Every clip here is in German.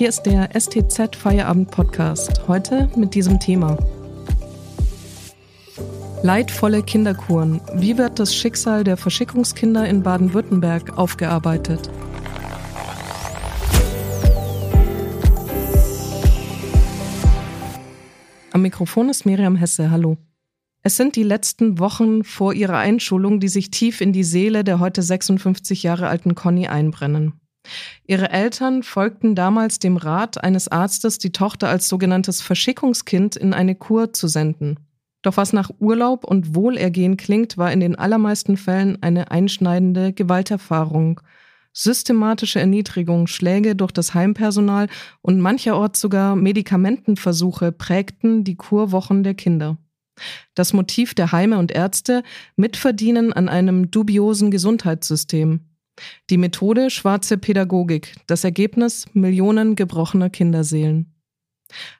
Hier ist der STZ Feierabend Podcast. Heute mit diesem Thema. Leidvolle Kinderkuren. Wie wird das Schicksal der Verschickungskinder in Baden-Württemberg aufgearbeitet? Am Mikrofon ist Miriam Hesse. Hallo. Es sind die letzten Wochen vor ihrer Einschulung, die sich tief in die Seele der heute 56 Jahre alten Conny einbrennen. Ihre Eltern folgten damals dem Rat eines Arztes, die Tochter als sogenanntes Verschickungskind in eine Kur zu senden. Doch was nach Urlaub und Wohlergehen klingt, war in den allermeisten Fällen eine einschneidende Gewalterfahrung. Systematische Erniedrigung, Schläge durch das Heimpersonal und mancherorts sogar Medikamentenversuche prägten die Kurwochen der Kinder. Das Motiv der Heime und Ärzte mitverdienen an einem dubiosen Gesundheitssystem. Die Methode schwarze Pädagogik, das Ergebnis Millionen gebrochener Kinderseelen.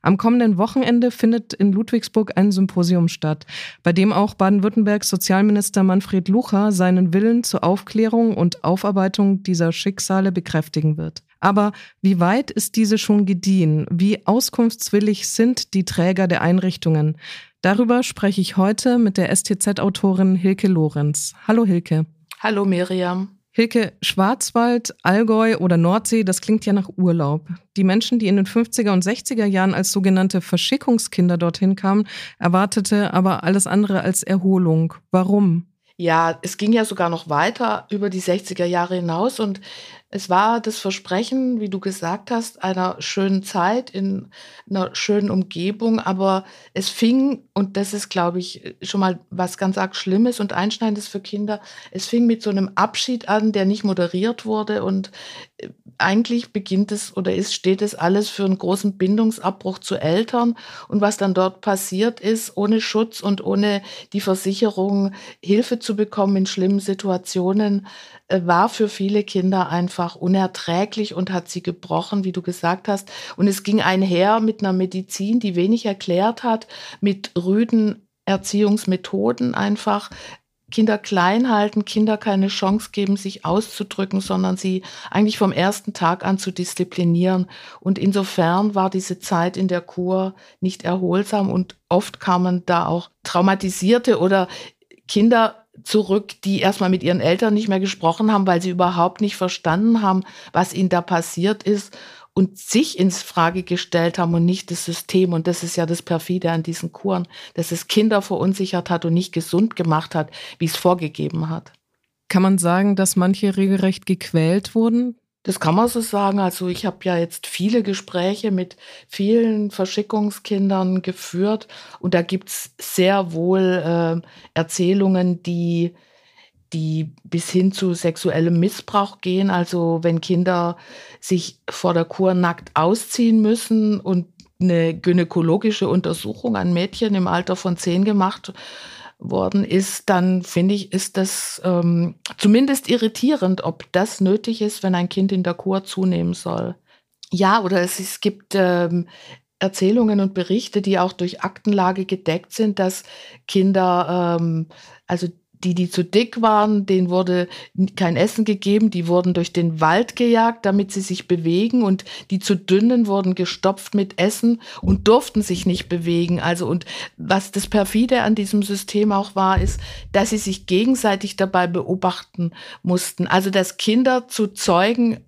Am kommenden Wochenende findet in Ludwigsburg ein Symposium statt, bei dem auch Baden-Württembergs Sozialminister Manfred Lucha seinen Willen zur Aufklärung und Aufarbeitung dieser Schicksale bekräftigen wird. Aber wie weit ist diese schon gediehen? Wie auskunftswillig sind die Träger der Einrichtungen? Darüber spreche ich heute mit der STZ-Autorin Hilke Lorenz. Hallo Hilke. Hallo Miriam. Hilke, Schwarzwald, Allgäu oder Nordsee, das klingt ja nach Urlaub. Die Menschen, die in den 50er und 60er Jahren als sogenannte Verschickungskinder dorthin kamen, erwartete aber alles andere als Erholung. Warum? Ja, es ging ja sogar noch weiter über die 60er Jahre hinaus und es war das Versprechen, wie du gesagt hast, einer schönen Zeit in einer schönen Umgebung, aber es fing, und das ist, glaube ich, schon mal was ganz arg Schlimmes und Einschneidendes für Kinder, es fing mit so einem Abschied an, der nicht moderiert wurde und äh, eigentlich beginnt es oder ist, steht es alles für einen großen Bindungsabbruch zu Eltern und was dann dort passiert ist, ohne Schutz und ohne die Versicherung Hilfe zu bekommen in schlimmen Situationen, äh, war für viele Kinder einfach unerträglich und hat sie gebrochen, wie du gesagt hast. Und es ging einher mit einer Medizin, die wenig erklärt hat, mit rüden Erziehungsmethoden einfach. Kinder klein halten, Kinder keine Chance geben, sich auszudrücken, sondern sie eigentlich vom ersten Tag an zu disziplinieren. Und insofern war diese Zeit in der Kur nicht erholsam und oft kamen da auch traumatisierte oder Kinder zurück, die erstmal mit ihren Eltern nicht mehr gesprochen haben, weil sie überhaupt nicht verstanden haben, was ihnen da passiert ist und sich ins Frage gestellt haben und nicht das System. Und das ist ja das Perfide an diesen Kuren, dass es Kinder verunsichert hat und nicht gesund gemacht hat, wie es vorgegeben hat. Kann man sagen, dass manche regelrecht gequält wurden das kann man so sagen. Also ich habe ja jetzt viele Gespräche mit vielen Verschickungskindern geführt und da gibt es sehr wohl äh, Erzählungen, die, die bis hin zu sexuellem Missbrauch gehen. Also wenn Kinder sich vor der Kur nackt ausziehen müssen und eine gynäkologische Untersuchung an Mädchen im Alter von zehn gemacht worden ist, dann finde ich, ist das ähm, zumindest irritierend, ob das nötig ist, wenn ein Kind in der Kur zunehmen soll. Ja, oder es, es gibt ähm, Erzählungen und Berichte, die auch durch Aktenlage gedeckt sind, dass Kinder, ähm, also die, die zu dick waren, denen wurde kein Essen gegeben, die wurden durch den Wald gejagt, damit sie sich bewegen und die zu dünnen wurden gestopft mit Essen und durften sich nicht bewegen. Also und was das perfide an diesem System auch war, ist, dass sie sich gegenseitig dabei beobachten mussten. Also dass Kinder zu Zeugen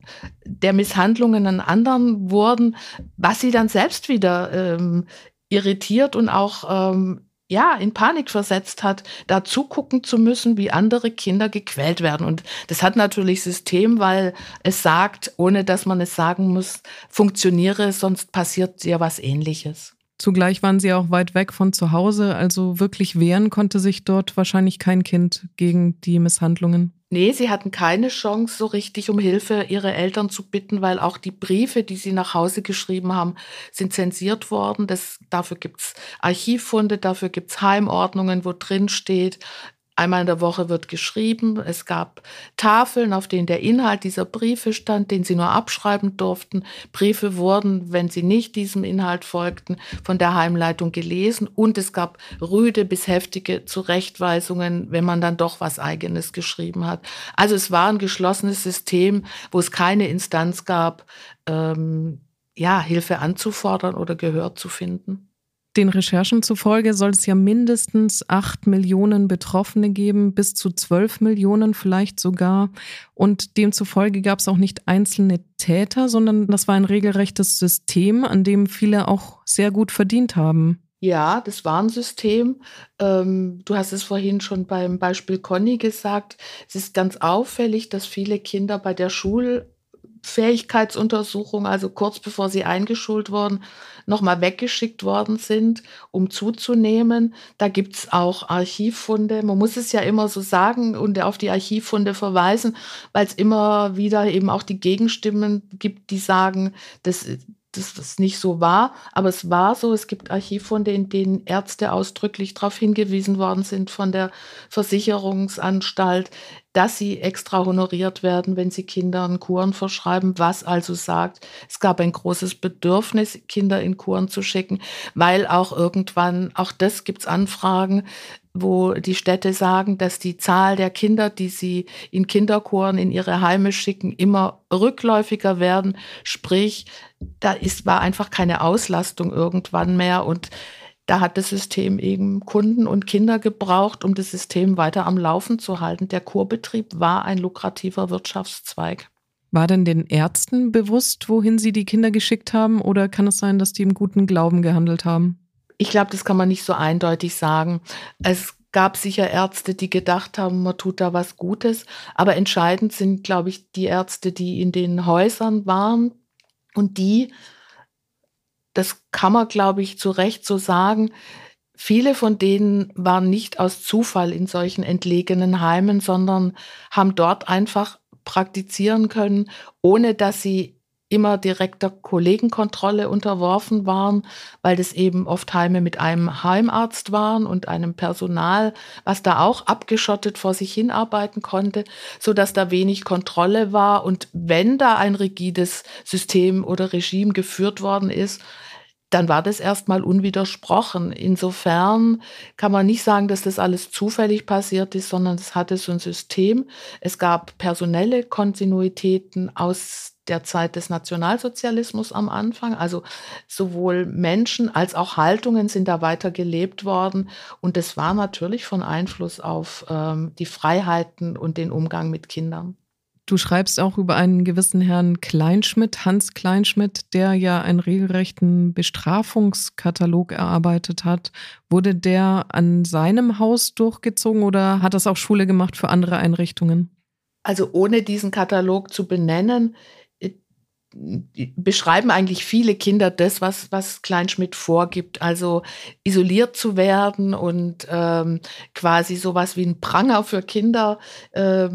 der Misshandlungen an anderen wurden, was sie dann selbst wieder ähm, irritiert und auch ähm, ja, in Panik versetzt hat, da zugucken zu müssen, wie andere Kinder gequält werden. Und das hat natürlich System, weil es sagt, ohne dass man es sagen muss, funktioniere, sonst passiert ja was ähnliches. Zugleich waren sie auch weit weg von zu Hause, also wirklich wehren konnte sich dort wahrscheinlich kein Kind gegen die Misshandlungen. Nee, sie hatten keine Chance, so richtig um Hilfe ihre Eltern zu bitten, weil auch die Briefe, die sie nach Hause geschrieben haben, sind zensiert worden. Das, dafür gibt's Archivfunde, dafür gibt's Heimordnungen, wo drin steht, Einmal in der Woche wird geschrieben. Es gab Tafeln, auf denen der Inhalt dieser Briefe stand, den sie nur abschreiben durften. Briefe wurden, wenn sie nicht diesem Inhalt folgten, von der Heimleitung gelesen. Und es gab rüde bis heftige Zurechtweisungen, wenn man dann doch was Eigenes geschrieben hat. Also es war ein geschlossenes System, wo es keine Instanz gab, ähm, ja, Hilfe anzufordern oder Gehör zu finden. Den Recherchen zufolge soll es ja mindestens acht Millionen Betroffene geben, bis zu zwölf Millionen vielleicht sogar. Und demzufolge gab es auch nicht einzelne Täter, sondern das war ein regelrechtes System, an dem viele auch sehr gut verdient haben. Ja, das war ein System. Ähm, du hast es vorhin schon beim Beispiel Conny gesagt. Es ist ganz auffällig, dass viele Kinder bei der Schul Fähigkeitsuntersuchung, also kurz bevor sie eingeschult wurden, nochmal weggeschickt worden sind, um zuzunehmen. Da gibt es auch Archivfunde. Man muss es ja immer so sagen und auf die Archivfunde verweisen, weil es immer wieder eben auch die Gegenstimmen gibt, die sagen, das dass das nicht so war, aber es war so. Es gibt Archivfunde, in denen Ärzte ausdrücklich darauf hingewiesen worden sind von der Versicherungsanstalt, dass sie extra honoriert werden, wenn sie Kindern Kuren verschreiben, was also sagt, es gab ein großes Bedürfnis, Kinder in Kuren zu schicken, weil auch irgendwann, auch das gibt's Anfragen, wo die Städte sagen, dass die Zahl der Kinder, die sie in Kinderkuren in ihre Heime schicken, immer rückläufiger werden. Sprich, da ist, war einfach keine Auslastung irgendwann mehr und da hat das System eben Kunden und Kinder gebraucht, um das System weiter am Laufen zu halten. Der Kurbetrieb war ein lukrativer Wirtschaftszweig. War denn den Ärzten bewusst, wohin sie die Kinder geschickt haben, oder kann es sein, dass die im guten Glauben gehandelt haben? Ich glaube, das kann man nicht so eindeutig sagen. Es gab sicher Ärzte, die gedacht haben, man tut da was Gutes, aber entscheidend sind, glaube ich, die Ärzte, die in den Häusern waren und die das kann man, glaube ich, zu Recht so sagen. Viele von denen waren nicht aus Zufall in solchen entlegenen Heimen, sondern haben dort einfach praktizieren können, ohne dass sie immer direkter Kollegenkontrolle unterworfen waren, weil das eben oft Heime mit einem Heimarzt waren und einem Personal, was da auch abgeschottet vor sich hinarbeiten konnte, so dass da wenig Kontrolle war. Und wenn da ein rigides System oder Regime geführt worden ist, dann war das erstmal unwidersprochen. Insofern kann man nicht sagen, dass das alles zufällig passiert ist, sondern es hatte so ein System. Es gab personelle Kontinuitäten aus der Zeit des Nationalsozialismus am Anfang. Also sowohl Menschen als auch Haltungen sind da weiter gelebt worden. Und das war natürlich von Einfluss auf ähm, die Freiheiten und den Umgang mit Kindern. Du schreibst auch über einen gewissen Herrn Kleinschmidt, Hans Kleinschmidt, der ja einen regelrechten Bestrafungskatalog erarbeitet hat. Wurde der an seinem Haus durchgezogen oder hat das auch Schule gemacht für andere Einrichtungen? Also ohne diesen Katalog zu benennen, beschreiben eigentlich viele Kinder das, was, was Kleinschmidt vorgibt. Also isoliert zu werden und ähm, quasi sowas wie ein Pranger für Kinder äh,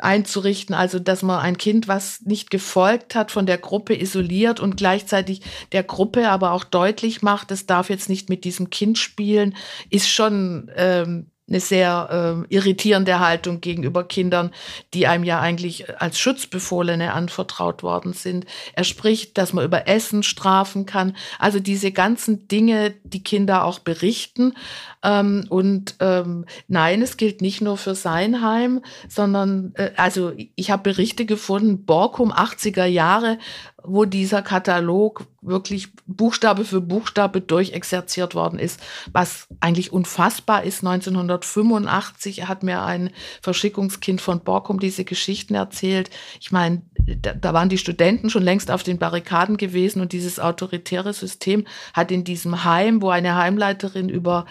einzurichten, also dass man ein Kind, was nicht gefolgt hat, von der Gruppe isoliert und gleichzeitig der Gruppe aber auch deutlich macht, es darf jetzt nicht mit diesem Kind spielen, ist schon ähm, eine sehr äh, irritierende Haltung gegenüber Kindern, die einem ja eigentlich als Schutzbefohlene anvertraut worden sind. Er spricht, dass man über Essen strafen kann. Also diese ganzen Dinge, die Kinder auch berichten. Ähm, und ähm, nein, es gilt nicht nur für sein Heim, sondern äh, also ich habe Berichte gefunden, Borkum 80er Jahre wo dieser Katalog wirklich Buchstabe für Buchstabe durchexerziert worden ist, was eigentlich unfassbar ist. 1985 hat mir ein Verschickungskind von Borkum diese Geschichten erzählt. Ich meine, da, da waren die Studenten schon längst auf den Barrikaden gewesen und dieses autoritäre System hat in diesem Heim, wo eine Heimleiterin über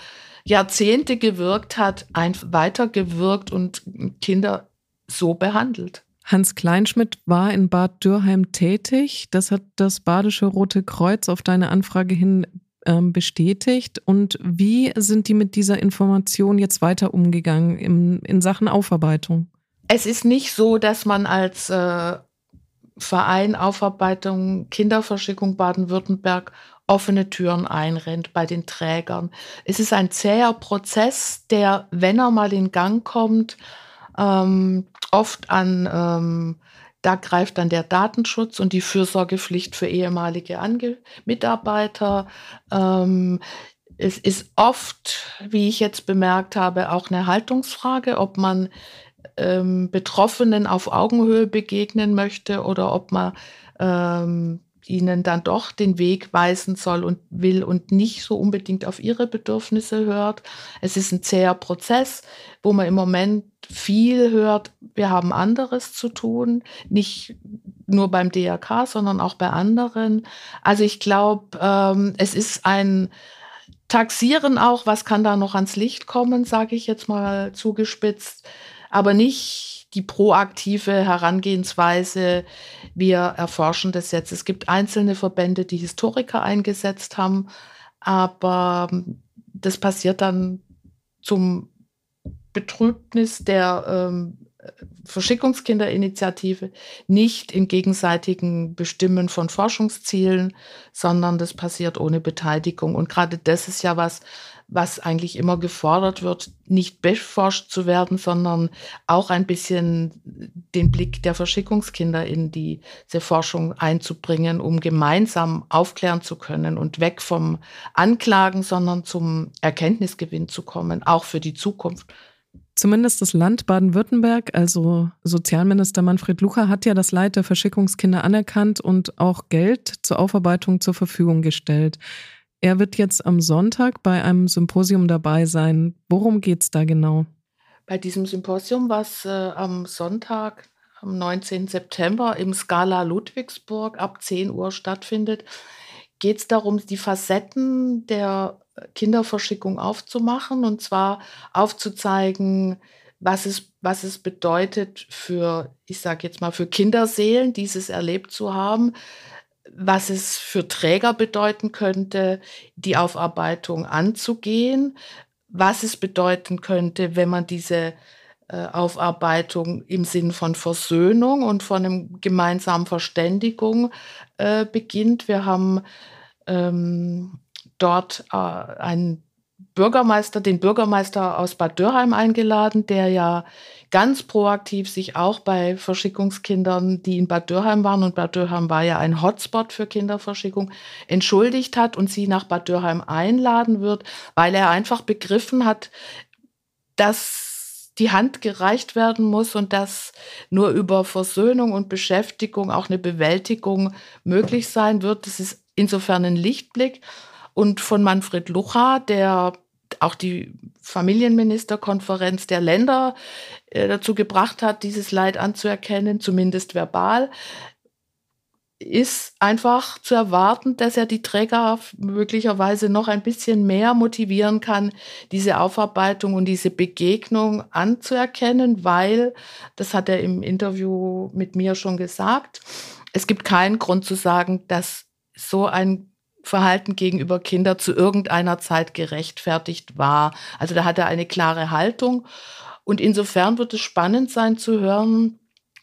Jahrzehnte gewirkt hat, einfach weitergewirkt und Kinder so behandelt. Hans Kleinschmidt war in Bad Dürheim tätig. Das hat das Badische Rote Kreuz auf deine Anfrage hin ähm, bestätigt. Und wie sind die mit dieser Information jetzt weiter umgegangen in, in Sachen Aufarbeitung? Es ist nicht so, dass man als äh, Verein Aufarbeitung Kinderverschickung Baden-Württemberg offene Türen einrennt bei den Trägern. Es ist ein zäher Prozess, der, wenn er mal in Gang kommt, ähm, oft an, ähm, da greift dann der Datenschutz und die Fürsorgepflicht für ehemalige Ange Mitarbeiter. Ähm, es ist oft, wie ich jetzt bemerkt habe, auch eine Haltungsfrage, ob man ähm, Betroffenen auf Augenhöhe begegnen möchte oder ob man ähm, ihnen dann doch den Weg weisen soll und will und nicht so unbedingt auf ihre Bedürfnisse hört. Es ist ein zäher Prozess, wo man im Moment viel hört, wir haben anderes zu tun, nicht nur beim DRK, sondern auch bei anderen. Also ich glaube, ähm, es ist ein Taxieren auch, was kann da noch ans Licht kommen, sage ich jetzt mal zugespitzt, aber nicht die proaktive Herangehensweise. Wir erforschen das jetzt. Es gibt einzelne Verbände, die Historiker eingesetzt haben, aber das passiert dann zum Betrübnis der ähm, Verschickungskinderinitiative nicht im gegenseitigen Bestimmen von Forschungszielen, sondern das passiert ohne Beteiligung. Und gerade das ist ja was, was eigentlich immer gefordert wird, nicht beforscht zu werden, sondern auch ein bisschen den Blick der Verschickungskinder in diese Forschung einzubringen, um gemeinsam aufklären zu können und weg vom Anklagen, sondern zum Erkenntnisgewinn zu kommen, auch für die Zukunft. Zumindest das Land Baden-Württemberg, also Sozialminister Manfred Lucha, hat ja das Leid der Verschickungskinder anerkannt und auch Geld zur Aufarbeitung zur Verfügung gestellt. Er wird jetzt am Sonntag bei einem Symposium dabei sein. Worum geht es da genau? Bei diesem Symposium, was äh, am Sonntag, am 19. September im Scala Ludwigsburg ab 10 Uhr stattfindet, geht es darum, die Facetten der Kinderverschickung aufzumachen und zwar aufzuzeigen, was es, was es bedeutet für, ich sage jetzt mal, für Kinderseelen, dieses erlebt zu haben, was es für Träger bedeuten könnte, die Aufarbeitung anzugehen, was es bedeuten könnte, wenn man diese äh, Aufarbeitung im Sinn von Versöhnung und von einem gemeinsamen Verständigung äh, beginnt. Wir haben ähm, dort äh, einen Bürgermeister, den Bürgermeister aus Bad Dürheim eingeladen, der ja ganz proaktiv sich auch bei Verschickungskindern, die in Bad Dürheim waren, und Bad Dürheim war ja ein Hotspot für Kinderverschickung, entschuldigt hat und sie nach Bad Dürheim einladen wird, weil er einfach begriffen hat, dass die Hand gereicht werden muss und dass nur über Versöhnung und Beschäftigung auch eine Bewältigung möglich sein wird. Das ist insofern ein Lichtblick. Und von Manfred Lucha, der auch die Familienministerkonferenz der Länder äh, dazu gebracht hat, dieses Leid anzuerkennen, zumindest verbal, ist einfach zu erwarten, dass er die Träger möglicherweise noch ein bisschen mehr motivieren kann, diese Aufarbeitung und diese Begegnung anzuerkennen, weil, das hat er im Interview mit mir schon gesagt, es gibt keinen Grund zu sagen, dass so ein Verhalten gegenüber Kindern zu irgendeiner Zeit gerechtfertigt war. Also da hat er eine klare Haltung. Und insofern wird es spannend sein zu hören,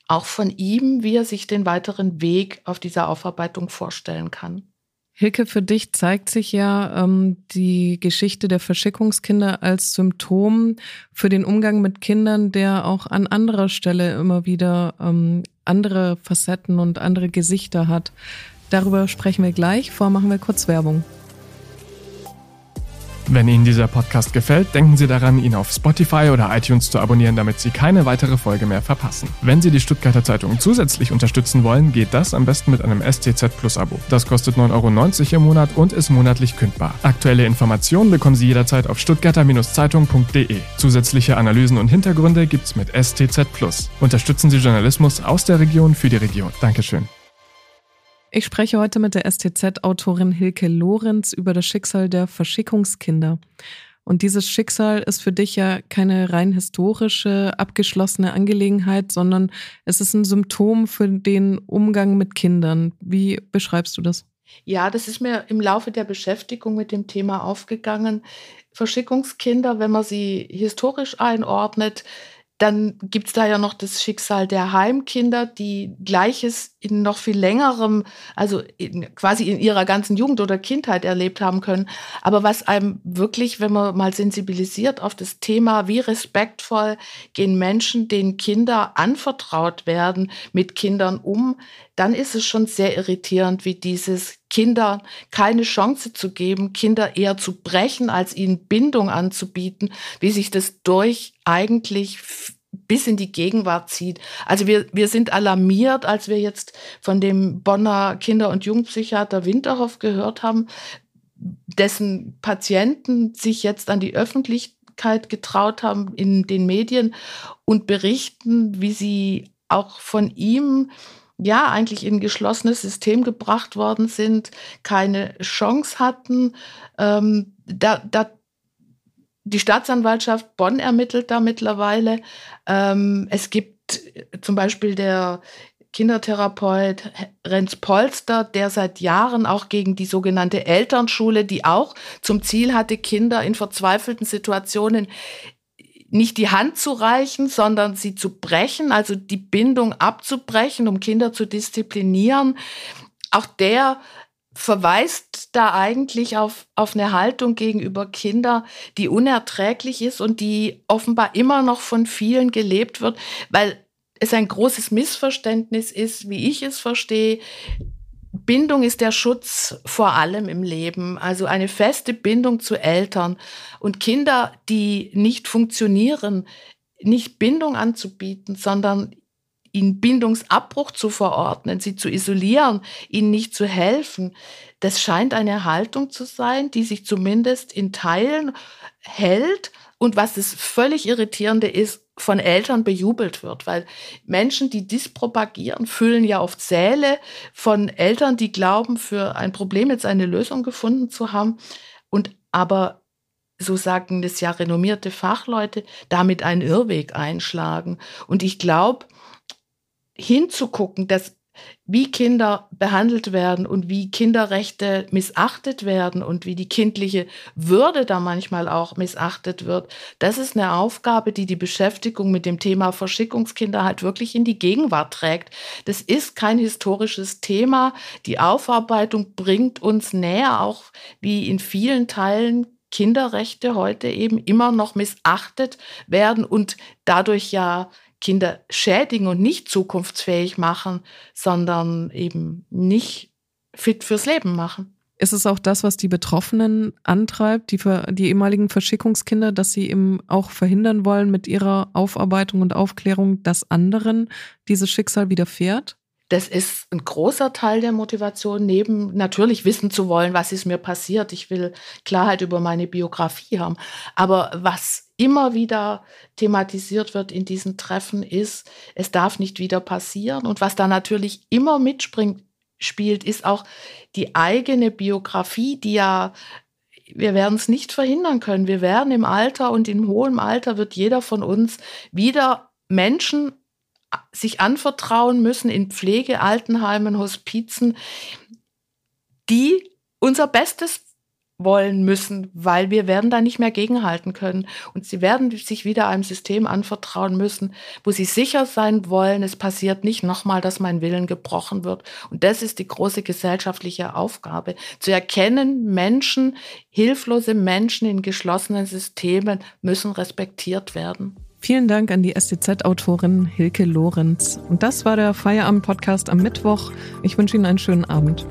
auch von ihm, wie er sich den weiteren Weg auf dieser Aufarbeitung vorstellen kann. Hilke, für dich zeigt sich ja ähm, die Geschichte der Verschickungskinder als Symptom für den Umgang mit Kindern, der auch an anderer Stelle immer wieder ähm, andere Facetten und andere Gesichter hat. Darüber sprechen wir gleich. Vorher machen wir kurz Werbung. Wenn Ihnen dieser Podcast gefällt, denken Sie daran, ihn auf Spotify oder iTunes zu abonnieren, damit Sie keine weitere Folge mehr verpassen. Wenn Sie die Stuttgarter Zeitung zusätzlich unterstützen wollen, geht das am besten mit einem STZ Plus Abo. Das kostet 9,90 Euro im Monat und ist monatlich kündbar. Aktuelle Informationen bekommen Sie jederzeit auf stuttgarter-zeitung.de. Zusätzliche Analysen und Hintergründe gibt's mit STZ Plus. Unterstützen Sie Journalismus aus der Region für die Region. Dankeschön. Ich spreche heute mit der STZ-Autorin Hilke Lorenz über das Schicksal der Verschickungskinder. Und dieses Schicksal ist für dich ja keine rein historische, abgeschlossene Angelegenheit, sondern es ist ein Symptom für den Umgang mit Kindern. Wie beschreibst du das? Ja, das ist mir im Laufe der Beschäftigung mit dem Thema aufgegangen. Verschickungskinder, wenn man sie historisch einordnet, dann gibt es da ja noch das Schicksal der Heimkinder, die Gleiches in noch viel längerem, also in, quasi in ihrer ganzen Jugend oder Kindheit erlebt haben können. Aber was einem wirklich, wenn man mal sensibilisiert auf das Thema, wie respektvoll gehen Menschen, denen Kinder anvertraut werden, mit Kindern um, dann ist es schon sehr irritierend, wie dieses Kinder keine Chance zu geben, Kinder eher zu brechen, als ihnen Bindung anzubieten, wie sich das durch eigentlich bis in die Gegenwart zieht. Also wir, wir sind alarmiert, als wir jetzt von dem Bonner Kinder- und Jugendpsychiater Winterhoff gehört haben, dessen Patienten sich jetzt an die Öffentlichkeit getraut haben in den Medien und berichten, wie sie auch von ihm ja eigentlich in ein geschlossenes System gebracht worden sind, keine Chance hatten. Ähm, da, da, die Staatsanwaltschaft Bonn ermittelt da mittlerweile. Ähm, es gibt zum Beispiel der Kindertherapeut Renz Polster, der seit Jahren auch gegen die sogenannte Elternschule, die auch zum Ziel hatte, Kinder in verzweifelten Situationen nicht die Hand zu reichen, sondern sie zu brechen, also die Bindung abzubrechen, um Kinder zu disziplinieren. Auch der verweist da eigentlich auf, auf eine Haltung gegenüber Kindern, die unerträglich ist und die offenbar immer noch von vielen gelebt wird, weil es ein großes Missverständnis ist, wie ich es verstehe. Bindung ist der Schutz vor allem im Leben, also eine feste Bindung zu Eltern und Kinder, die nicht funktionieren, nicht Bindung anzubieten, sondern ihnen Bindungsabbruch zu verordnen, sie zu isolieren, ihnen nicht zu helfen. Das scheint eine Haltung zu sein, die sich zumindest in Teilen hält. Und was das völlig irritierende ist, von Eltern bejubelt wird, weil Menschen, die dies propagieren, füllen ja oft Säle von Eltern, die glauben, für ein Problem jetzt eine Lösung gefunden zu haben und aber so sagen das ja renommierte Fachleute, damit einen Irrweg einschlagen. Und ich glaube, hinzugucken, dass wie Kinder behandelt werden und wie Kinderrechte missachtet werden und wie die kindliche Würde da manchmal auch missachtet wird, das ist eine Aufgabe, die die Beschäftigung mit dem Thema Verschickungskinder halt wirklich in die Gegenwart trägt. Das ist kein historisches Thema. Die Aufarbeitung bringt uns näher, auch wie in vielen Teilen Kinderrechte heute eben immer noch missachtet werden und dadurch ja Kinder schädigen und nicht zukunftsfähig machen, sondern eben nicht fit fürs Leben machen. Ist es auch das, was die Betroffenen antreibt, die, die ehemaligen Verschickungskinder, dass sie eben auch verhindern wollen mit ihrer Aufarbeitung und Aufklärung, dass anderen dieses Schicksal widerfährt? Das ist ein großer Teil der Motivation, neben natürlich wissen zu wollen, was ist mir passiert. Ich will Klarheit über meine Biografie haben. Aber was immer wieder thematisiert wird in diesen Treffen ist, es darf nicht wieder passieren. Und was da natürlich immer mitspringt, spielt, ist auch die eigene Biografie, die ja wir werden es nicht verhindern können. Wir werden im Alter und in hohem Alter wird jeder von uns wieder Menschen sich anvertrauen müssen in Pflege, Altenheimen, Hospizen, die unser Bestes wollen müssen, weil wir werden da nicht mehr gegenhalten können. Und sie werden sich wieder einem System anvertrauen müssen, wo sie sicher sein wollen, es passiert nicht nochmal, dass mein Willen gebrochen wird. Und das ist die große gesellschaftliche Aufgabe, zu erkennen, Menschen, hilflose Menschen in geschlossenen Systemen müssen respektiert werden. Vielen Dank an die STZ-Autorin Hilke Lorenz. Und das war der Feierabend-Podcast am Mittwoch. Ich wünsche Ihnen einen schönen Abend.